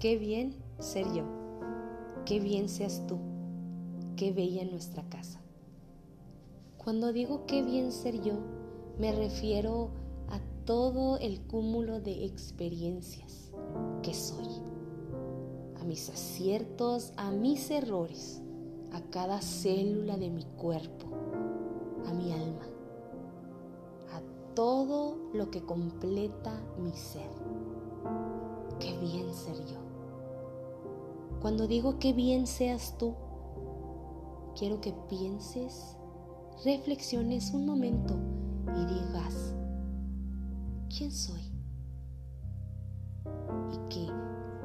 Qué bien ser yo. Qué bien seas tú. Qué bella nuestra casa. Cuando digo qué bien ser yo, me refiero a todo el cúmulo de experiencias que soy, a mis aciertos, a mis errores, a cada célula de mi cuerpo, a mi alma, a todo lo que completa mi ser. Qué bien ser yo. Cuando digo qué bien seas tú, quiero que pienses reflexiones un momento y digas, ¿quién soy? Y que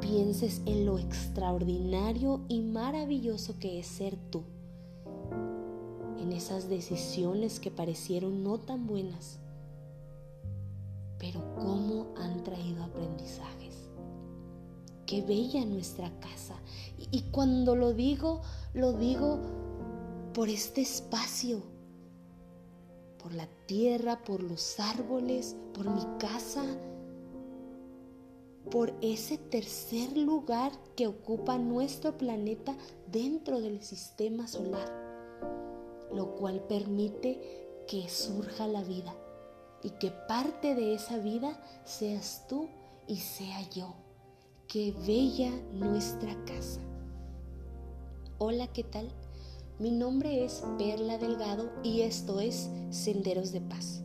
pienses en lo extraordinario y maravilloso que es ser tú, en esas decisiones que parecieron no tan buenas, pero cómo han traído aprendizajes. Qué bella nuestra casa. Y, cuando lo digo, lo digo por este espacio por la tierra, por los árboles, por mi casa, por ese tercer lugar que ocupa nuestro planeta dentro del sistema solar, lo cual permite que surja la vida y que parte de esa vida seas tú y sea yo. Qué bella nuestra casa. Hola, ¿qué tal? Mi nombre es Perla Delgado y esto es Senderos de Paz.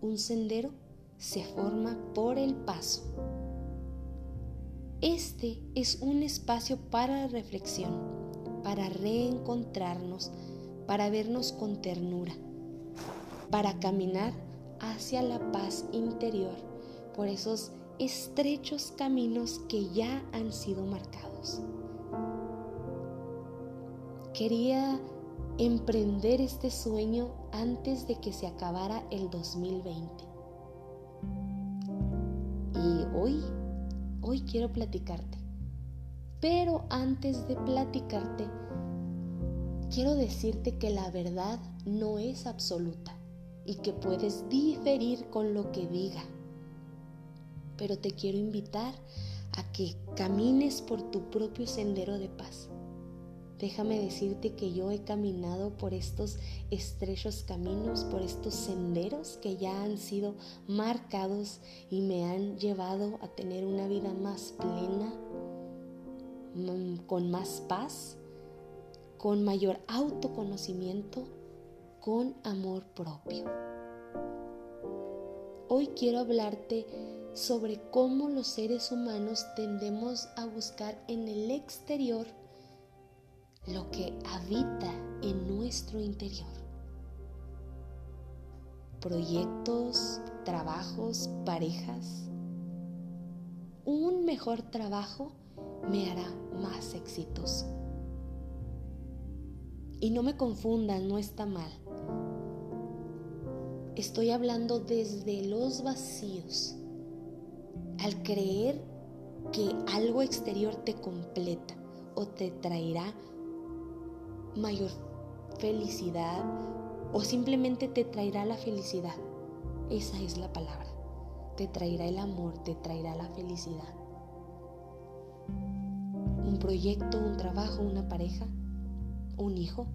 Un sendero se forma por el paso. Este es un espacio para la reflexión, para reencontrarnos, para vernos con ternura, para caminar hacia la paz interior por esos estrechos caminos que ya han sido marcados quería emprender este sueño antes de que se acabara el 2020. Y hoy, hoy quiero platicarte. Pero antes de platicarte, quiero decirte que la verdad no es absoluta y que puedes diferir con lo que diga. Pero te quiero invitar a que camines por tu propio sendero de paz Déjame decirte que yo he caminado por estos estrechos caminos, por estos senderos que ya han sido marcados y me han llevado a tener una vida más plena, mm, con más paz, con mayor autoconocimiento, con amor propio. Hoy quiero hablarte sobre cómo los seres humanos tendemos a buscar en el exterior lo que habita en nuestro interior. Proyectos, trabajos, parejas. Un mejor trabajo me hará más exitoso. Y no me confundan, no está mal. Estoy hablando desde los vacíos. Al creer que algo exterior te completa o te traerá mayor felicidad o simplemente te traerá la felicidad. Esa es la palabra. Te traerá el amor, te traerá la felicidad. Un proyecto, un trabajo, una pareja, un hijo.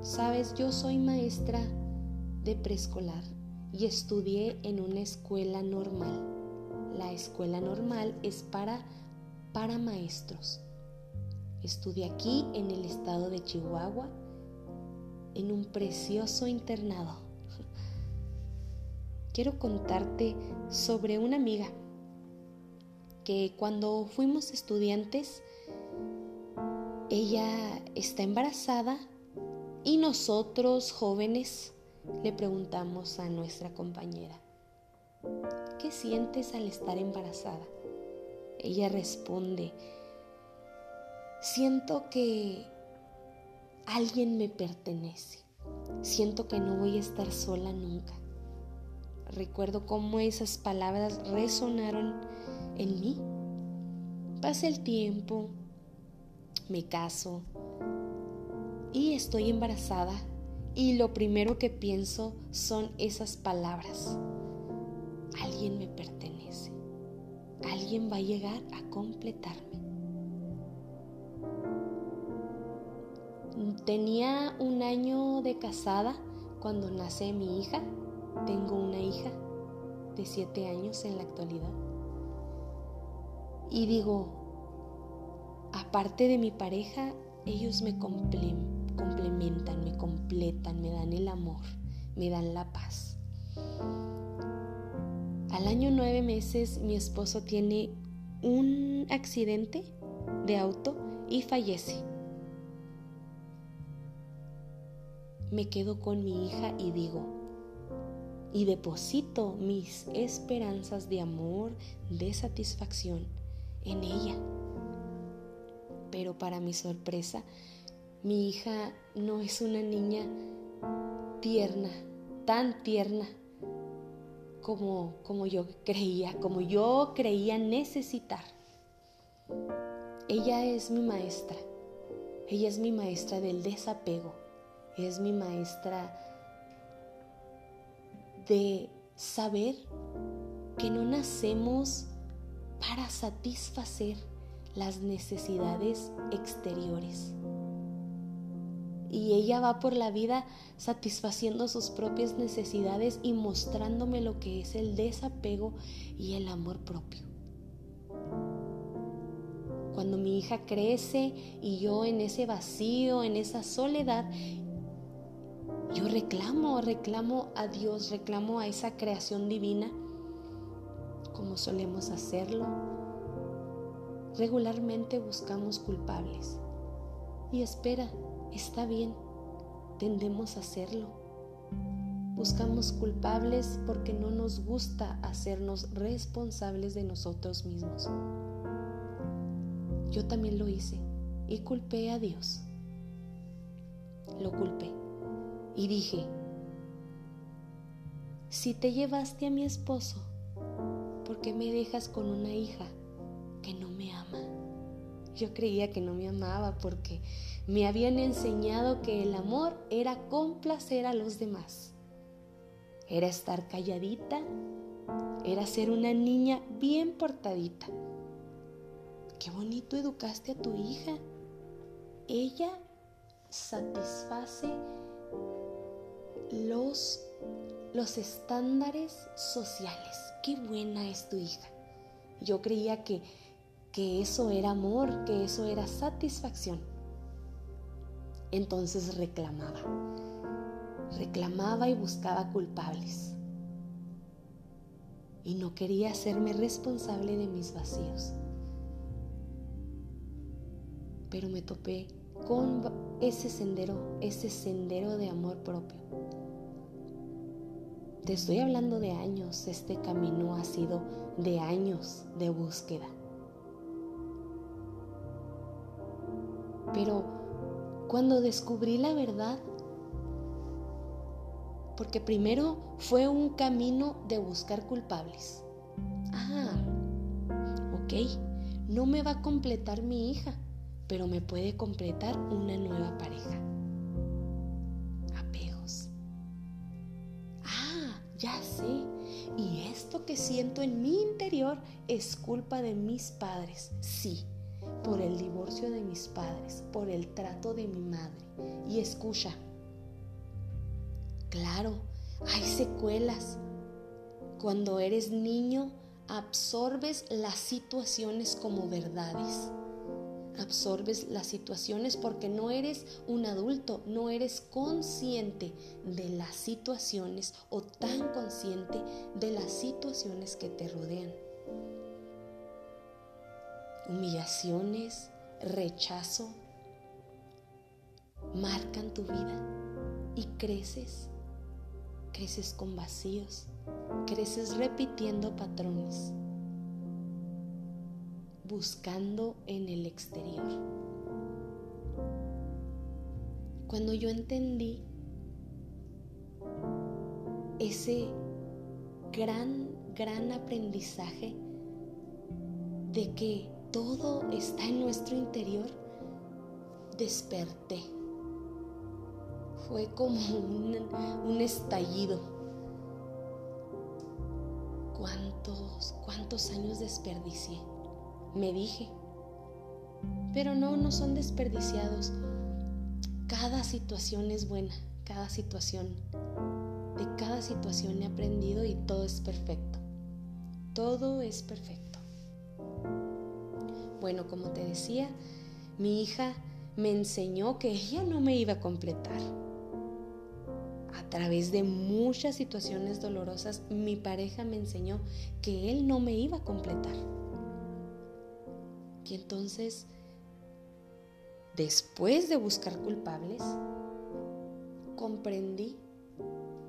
Sabes, yo soy maestra de preescolar y estudié en una escuela normal. La escuela normal es para, para maestros. Estudié aquí en el estado de Chihuahua, en un precioso internado. Quiero contarte sobre una amiga que cuando fuimos estudiantes, ella está embarazada y nosotros jóvenes le preguntamos a nuestra compañera, ¿qué sientes al estar embarazada? Ella responde, Siento que alguien me pertenece. Siento que no voy a estar sola nunca. Recuerdo cómo esas palabras resonaron en mí. Pasa el tiempo, me caso y estoy embarazada y lo primero que pienso son esas palabras. Alguien me pertenece. alguien va a llegar a completarme. Tenía un año de casada cuando nace mi hija. Tengo una hija de siete años en la actualidad. Y digo, aparte de mi pareja, ellos me complementan, me completan, me dan el amor, me dan la paz. Al año nueve meses mi esposo tiene un accidente de auto y fallece. Me quedo con mi hija y digo, y deposito mis esperanzas de amor, de satisfacción en ella. Pero para mi sorpresa, mi hija no es una niña tierna, tan tierna como, como yo creía, como yo creía necesitar. Ella es mi maestra, ella es mi maestra del desapego, es mi maestra de saber que no nacemos para satisfacer las necesidades exteriores. Y ella va por la vida satisfaciendo sus propias necesidades y mostrándome lo que es el desapego y el amor propio. Cuando mi hija crece y yo en ese vacío, en esa soledad, yo reclamo, reclamo a Dios, reclamo a esa creación divina, como solemos hacerlo. Regularmente buscamos culpables. Y espera, está bien, tendemos a hacerlo. Buscamos culpables porque no nos gusta hacernos responsables de nosotros mismos. Yo también lo hice y culpé a Dios. Lo culpé y dije, si te llevaste a mi esposo, ¿por qué me dejas con una hija que no me ama? Yo creía que no me amaba porque me habían enseñado que el amor era complacer a los demás. Era estar calladita, era ser una niña bien portadita. Qué bonito educaste a tu hija. Ella satisface los, los estándares sociales. Qué buena es tu hija. Yo creía que, que eso era amor, que eso era satisfacción. Entonces reclamaba, reclamaba y buscaba culpables. Y no quería hacerme responsable de mis vacíos. Pero me topé con ese sendero, ese sendero de amor propio. Te estoy hablando de años, este camino ha sido de años de búsqueda. Pero cuando descubrí la verdad, porque primero fue un camino de buscar culpables. Ah, ok, no me va a completar mi hija, pero me puede completar una nueva pareja. Apegos. Ah, ya sé. Y esto que siento en mi interior es culpa de mis padres. Sí, por el divorcio de mis padres, por el trato de mi madre. Y escucha, claro, hay secuelas. Cuando eres niño, absorbes las situaciones como verdades absorbes las situaciones porque no eres un adulto, no eres consciente de las situaciones o tan consciente de las situaciones que te rodean. Humillaciones, rechazo, marcan tu vida y creces, creces con vacíos, creces repitiendo patrones buscando en el exterior. Cuando yo entendí ese gran, gran aprendizaje de que todo está en nuestro interior, desperté. Fue como un, un estallido ¿Cuántos, cuántos años desperdicié? Me dije. Pero no, no son desperdiciados. Cada situación es buena, cada situación. De cada situación he aprendido y todo es perfecto. Todo es perfecto. Bueno, como te decía, mi hija me enseñó que ella no me iba a completar. A través de muchas situaciones dolorosas, mi pareja me enseñó que él no me iba a completar. Y entonces, después de buscar culpables, comprendí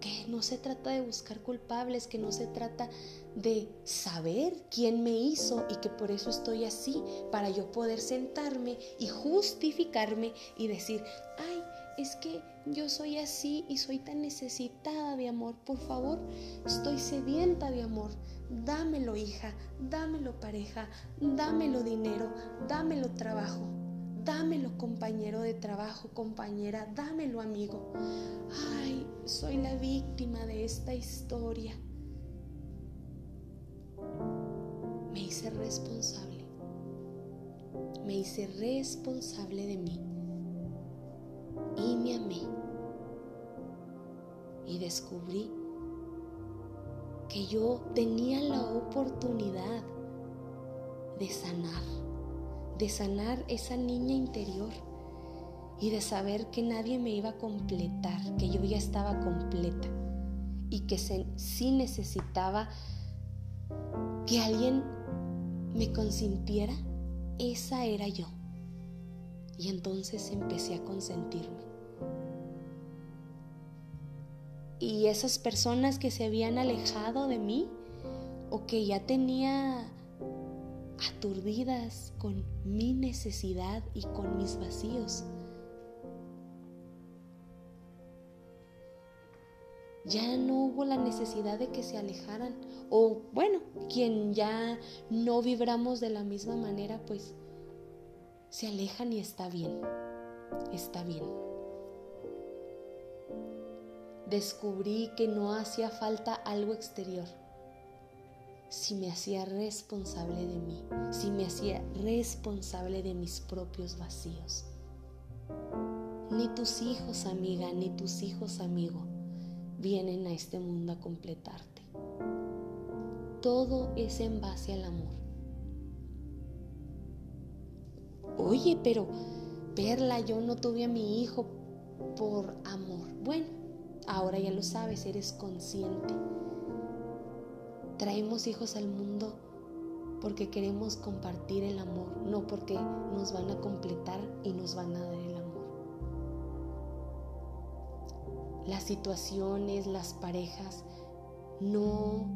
que no se trata de buscar culpables, que no se trata de saber quién me hizo y que por eso estoy así, para yo poder sentarme y justificarme y decir, ay, es que yo soy así y soy tan necesitada de amor, por favor, estoy sedienta de amor, dámelo hija, dámelo pareja, dámelo dinero, dámelo trabajo. Dámelo compañero de trabajo, compañera, dámelo amigo. Ay, soy la víctima de esta historia. Me hice responsable. Me hice responsable de mí. Y me amé. Y descubrí que yo tenía la oportunidad de sanar de sanar esa niña interior y de saber que nadie me iba a completar, que yo ya estaba completa y que sí necesitaba que alguien me consintiera, esa era yo. Y entonces empecé a consentirme. Y esas personas que se habían alejado de mí o que ya tenía aturdidas con mi necesidad y con mis vacíos. Ya no hubo la necesidad de que se alejaran. O bueno, quien ya no vibramos de la misma manera, pues se alejan y está bien. Está bien. Descubrí que no hacía falta algo exterior si me hacía responsable de mí, si me hacía responsable de mis propios vacíos. Ni tus hijos, amiga, ni tus hijos, amigo, vienen a este mundo a completarte. Todo es en base al amor. Oye, pero Perla, yo no tuve a mi hijo por amor. Bueno, ahora ya lo sabes, eres consciente Traemos hijos al mundo porque queremos compartir el amor, no porque nos van a completar y nos van a dar el amor. Las situaciones, las parejas, no,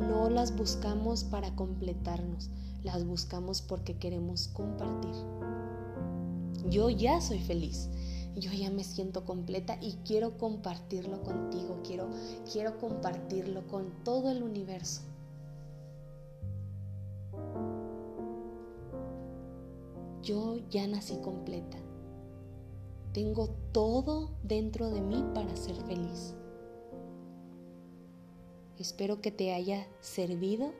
no las buscamos para completarnos, las buscamos porque queremos compartir. Yo ya soy feliz yo ya me siento completa y quiero compartirlo contigo, quiero, quiero compartirlo con todo el universo. Yo ya nací completa. Tengo todo dentro de mí para ser feliz. Espero que te haya servido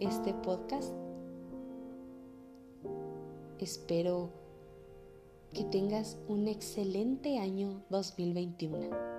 este podcast. Espero que tengas un excelente año 2021.